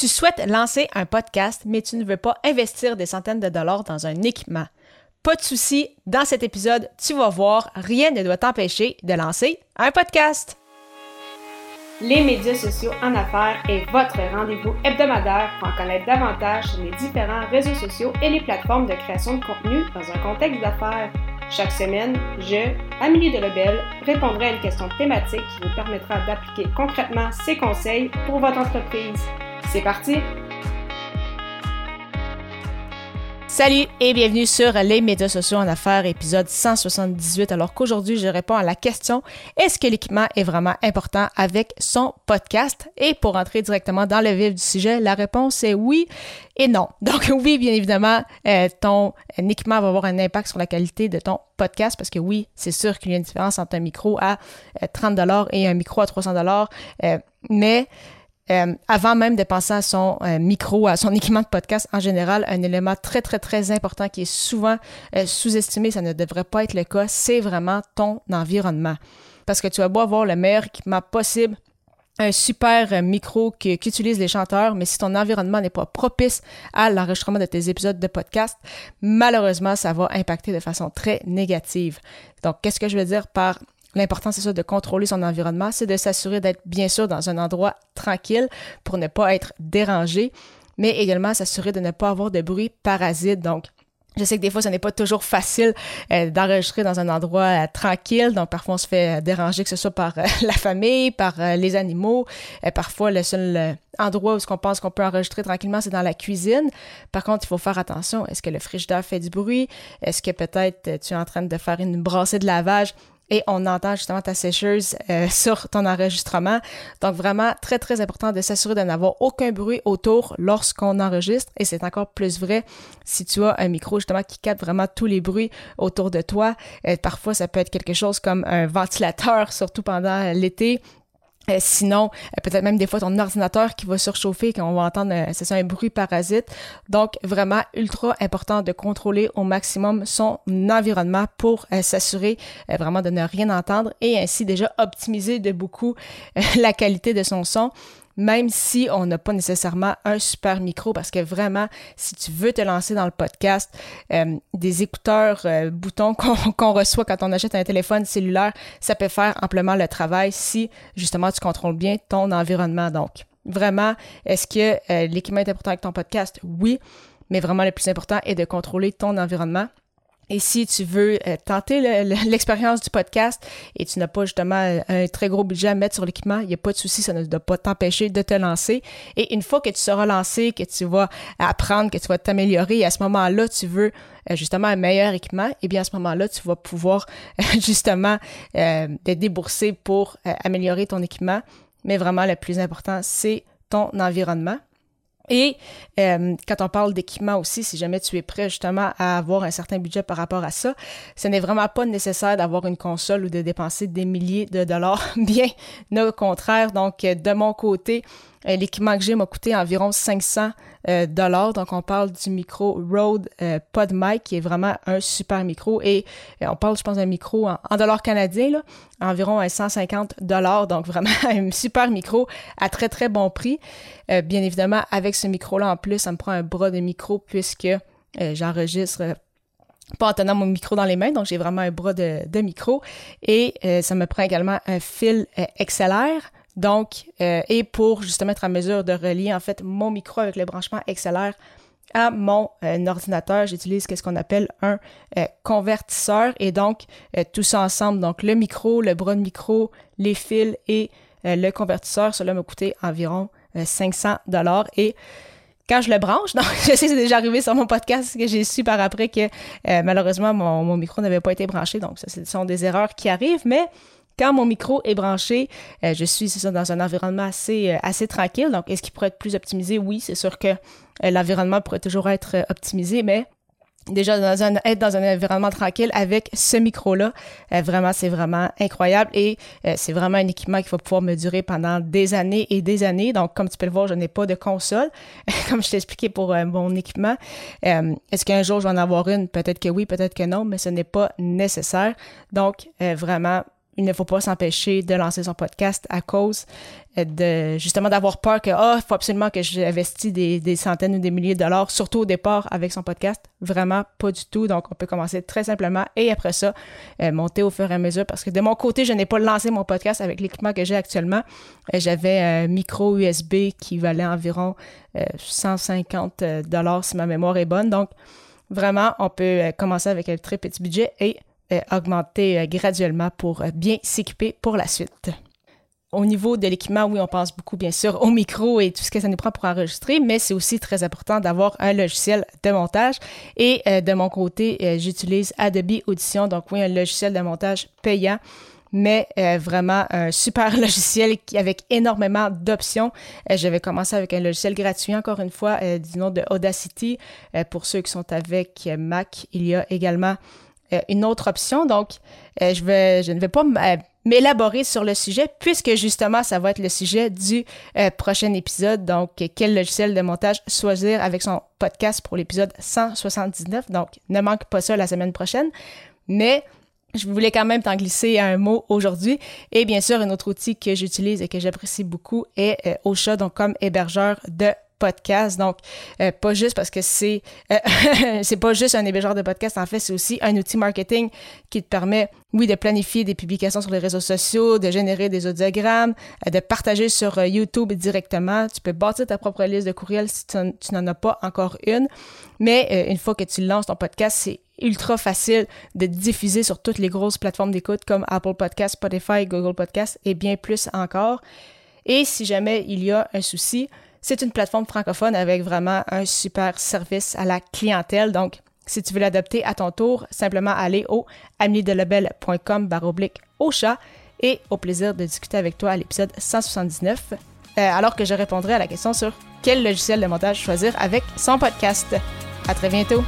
Tu souhaites lancer un podcast, mais tu ne veux pas investir des centaines de dollars dans un équipement. Pas de souci, dans cet épisode, tu vas voir, rien ne doit t'empêcher de lancer un podcast. Les médias sociaux en affaires est votre rendez-vous hebdomadaire pour en connaître davantage sur les différents réseaux sociaux et les plateformes de création de contenu dans un contexte d'affaires. Chaque semaine, je, Amélie Delebel, répondrai à une question thématique qui vous permettra d'appliquer concrètement ces conseils pour votre entreprise. C'est parti! Salut et bienvenue sur les médias sociaux en affaires, épisode 178. Alors qu'aujourd'hui, je réponds à la question est-ce que l'équipement est vraiment important avec son podcast? Et pour entrer directement dans le vif du sujet, la réponse est oui et non. Donc oui, bien évidemment, euh, ton équipement va avoir un impact sur la qualité de ton podcast parce que oui, c'est sûr qu'il y a une différence entre un micro à 30 euh, dollars et un micro à 300 dollars, euh, mais euh, avant même de penser à son euh, micro, à son équipement de podcast en général, un élément très, très, très important qui est souvent euh, sous-estimé, ça ne devrait pas être le cas, c'est vraiment ton environnement. Parce que tu vas beau avoir le meilleur équipement possible, un super micro qu'utilisent les chanteurs, mais si ton environnement n'est pas propice à l'enregistrement de tes épisodes de podcast, malheureusement, ça va impacter de façon très négative. Donc, qu'est-ce que je veux dire par L'important, c'est ça, de contrôler son environnement, c'est de s'assurer d'être bien sûr dans un endroit tranquille pour ne pas être dérangé, mais également s'assurer de ne pas avoir de bruit parasite. Donc, je sais que des fois, ce n'est pas toujours facile euh, d'enregistrer dans un endroit euh, tranquille. Donc, parfois, on se fait euh, déranger, que ce soit par la famille, par les animaux. parfois, le seul endroit où on pense qu'on peut enregistrer tranquillement, c'est dans la cuisine. Par contre, il faut faire attention. Est-ce que le frigidaire fait du bruit? Est-ce que peut-être tu es en train de faire une brassée de lavage? Et on entend justement ta sécheuse euh, sur ton enregistrement. Donc vraiment très très important de s'assurer de n'avoir aucun bruit autour lorsqu'on enregistre et c'est encore plus vrai si tu as un micro justement qui capte vraiment tous les bruits autour de toi. Euh, parfois ça peut être quelque chose comme un ventilateur surtout pendant l'été sinon, euh, peut-être même des fois ton ordinateur qui va surchauffer, qu'on va entendre, euh, c'est ça, un bruit parasite. Donc, vraiment ultra important de contrôler au maximum son environnement pour s'assurer vraiment de ne rien entendre et ainsi déjà optimiser de beaucoup la qualité de son son même si on n'a pas nécessairement un super micro, parce que vraiment, si tu veux te lancer dans le podcast, euh, des écouteurs euh, boutons qu'on reçoit quand on achète un téléphone cellulaire, ça peut faire amplement le travail si justement tu contrôles bien ton environnement. Donc, vraiment, est-ce que euh, l'équipement est important avec ton podcast? Oui, mais vraiment le plus important est de contrôler ton environnement et si tu veux euh, tenter l'expérience du podcast et tu n'as pas justement un très gros budget à mettre sur l'équipement, il n'y a pas de souci, ça ne doit pas t'empêcher de te lancer. Et une fois que tu seras lancé, que tu vas apprendre, que tu vas t'améliorer, et à ce moment-là, tu veux euh, justement un meilleur équipement, et eh bien à ce moment-là, tu vas pouvoir justement euh, te débourser pour améliorer ton équipement. Mais vraiment, le plus important, c'est ton environnement. Et euh, quand on parle d'équipement aussi, si jamais tu es prêt justement à avoir un certain budget par rapport à ça, ce n'est vraiment pas nécessaire d'avoir une console ou de dépenser des milliers de dollars. Bien au contraire, donc de mon côté, euh, l'équipement que j'ai m'a coûté environ 500 euh, dollars. Donc, on parle du micro Rode euh, PodMic, qui est vraiment un super micro. Et on parle, je pense, d'un micro en, dollars canadiens, là, environ 150 dollars. Donc, vraiment un super micro à très, très bon prix. bien évidemment, avec ce micro-là, en plus, ça me prend un bras de micro puisque j'enregistre pas en tenant mon micro dans les mains, donc j'ai vraiment un bras de, de micro. Et ça me prend également un fil XLR donc, euh, et pour justement être à mesure de relier en fait mon micro avec le branchement XLR à mon euh, ordinateur, j'utilise ce qu'on appelle un euh, convertisseur. Et donc tout ça ensemble, donc le micro, le bras de micro, les fils et le convertisseur, cela m'a coûté environ 500 dollars. Et quand je le branche, donc je sais c'est déjà arrivé sur mon podcast que j'ai su par après que malheureusement mon, micro n'avait pas été branché, donc ce sont des erreurs qui arrivent, mais quand mon micro est branché, euh, je suis ça, dans un environnement assez, euh, assez tranquille. Donc, est-ce qu'il pourrait être plus optimisé? Oui, c'est sûr que euh, l'environnement pourrait toujours être optimisé, mais déjà être dans un environnement tranquille avec ce micro-là, vraiment, c'est vraiment incroyable et c'est vraiment un équipement qui va pouvoir me durer pendant des années et des années. Donc, comme tu peux le voir, je n'ai pas de console, comme je t'ai expliqué pour mon équipement. Est-ce qu'un jour je vais en avoir une? Peut-être que oui, peut-être que non, mais ce n'est pas nécessaire. Donc, vraiment, il ne faut pas s'empêcher de lancer son podcast à cause euh, de justement d'avoir peur que ah, faut absolument que j'investisse des, des centaines ou des milliers de dollars, surtout au départ avec son podcast. Vraiment pas du tout. Donc on peut commencer très simplement et après ça euh, monter au fur et à mesure parce que de mon côté, je n'ai pas lancé mon podcast avec l'équipement que j'ai actuellement. Euh, j'avais un micro USB qui valait environ 150 dollars si ma mémoire est bonne. Donc vraiment, on peut commencer avec un très petit budget et augmenter graduellement pour bien s'équiper pour la suite au niveau de l'équipement, oui, on pense beaucoup, bien sûr, au micro et tout ce que ça nous prend pour enregistrer, mais c'est aussi très important d'avoir un logiciel de montage. Et euh, de mon côté, euh, j'utilise Adobe Audition, donc oui, un logiciel de montage payant mais euh, vraiment un super logiciel avec énormément d'options. je vais commencer avec un logiciel gratuit, encore une fois, du nom de Audacity. pour ceux qui sont avec Mac, il y a également une autre option. Donc, je, vais, je ne vais pas m'élaborer sur le sujet, puisque justement, ça va être le sujet du euh, prochain épisode. Donc, quel logiciel de montage choisir avec son podcast pour l'épisode 179. Donc, ne manque pas ça la semaine prochaine. Mais je voulais quand même t'en glisser un mot aujourd'hui. Et bien sûr, un autre outil que j'utilise et que j'apprécie beaucoup est euh, Ocha, donc comme hébergeur de podcast. Donc, euh, pas juste parce que c'est euh, c'est pas juste un hébergeur de podcast, en fait, c'est aussi un outil marketing qui te permet, oui, de planifier des publications sur les réseaux sociaux, de générer des audiogrammes, euh, de partager sur YouTube directement. Tu peux bâtir ta propre liste de courriels si tu n'en as pas encore une. Mais une fois que tu lances ton podcast, c'est ultra facile de diffuser sur toutes les grosses plateformes d'écoute comme Apple Podcast, Spotify, Google Podcast et bien plus encore. Et si jamais il y a un souci, c'est une plateforme francophone avec vraiment un super service à la clientèle. Donc, si tu veux l'adopter à ton tour, simplement aller au ameliedelabel.com baroblique au chat et au plaisir de discuter avec toi à l'épisode 179, euh, alors que je répondrai à la question sur quel logiciel de montage choisir avec son podcast. À très bientôt!